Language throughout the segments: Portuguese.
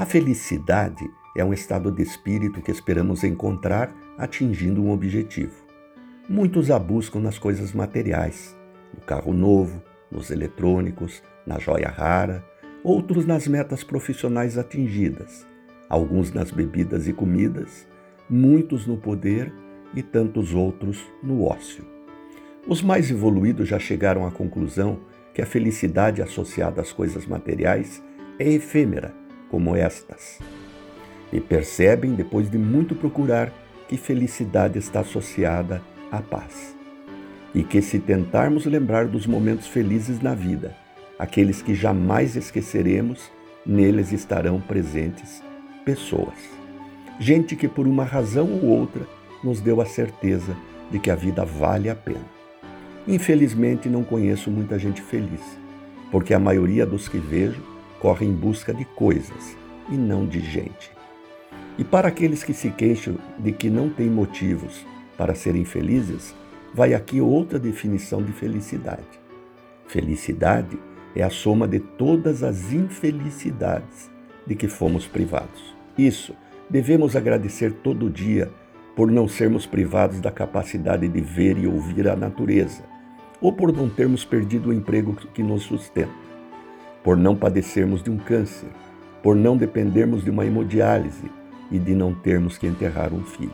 A felicidade é um estado de espírito que esperamos encontrar atingindo um objetivo. Muitos a buscam nas coisas materiais, no carro novo, nos eletrônicos, na joia rara, outros nas metas profissionais atingidas, alguns nas bebidas e comidas, muitos no poder e tantos outros no ócio. Os mais evoluídos já chegaram à conclusão que a felicidade associada às coisas materiais é efêmera, como estas. E percebem, depois de muito procurar, que felicidade está associada à paz. E que se tentarmos lembrar dos momentos felizes na vida, aqueles que jamais esqueceremos, neles estarão presentes pessoas. Gente que por uma razão ou outra nos deu a certeza de que a vida vale a pena. Infelizmente não conheço muita gente feliz, porque a maioria dos que vejo corre em busca de coisas e não de gente. E para aqueles que se queixam de que não têm motivos para serem felizes, vai aqui outra definição de felicidade. Felicidade é a soma de todas as infelicidades de que fomos privados. Isso devemos agradecer todo dia por não sermos privados da capacidade de ver e ouvir a natureza, ou por não termos perdido o emprego que nos sustenta, por não padecermos de um câncer, por não dependermos de uma hemodiálise e de não termos que enterrar um filho.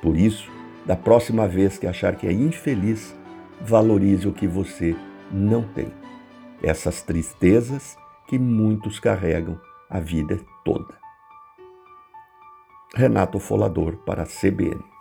Por isso, da próxima vez que achar que é infeliz, valorize o que você não tem. Essas tristezas que muitos carregam a vida toda. Renato Folador para a CBN.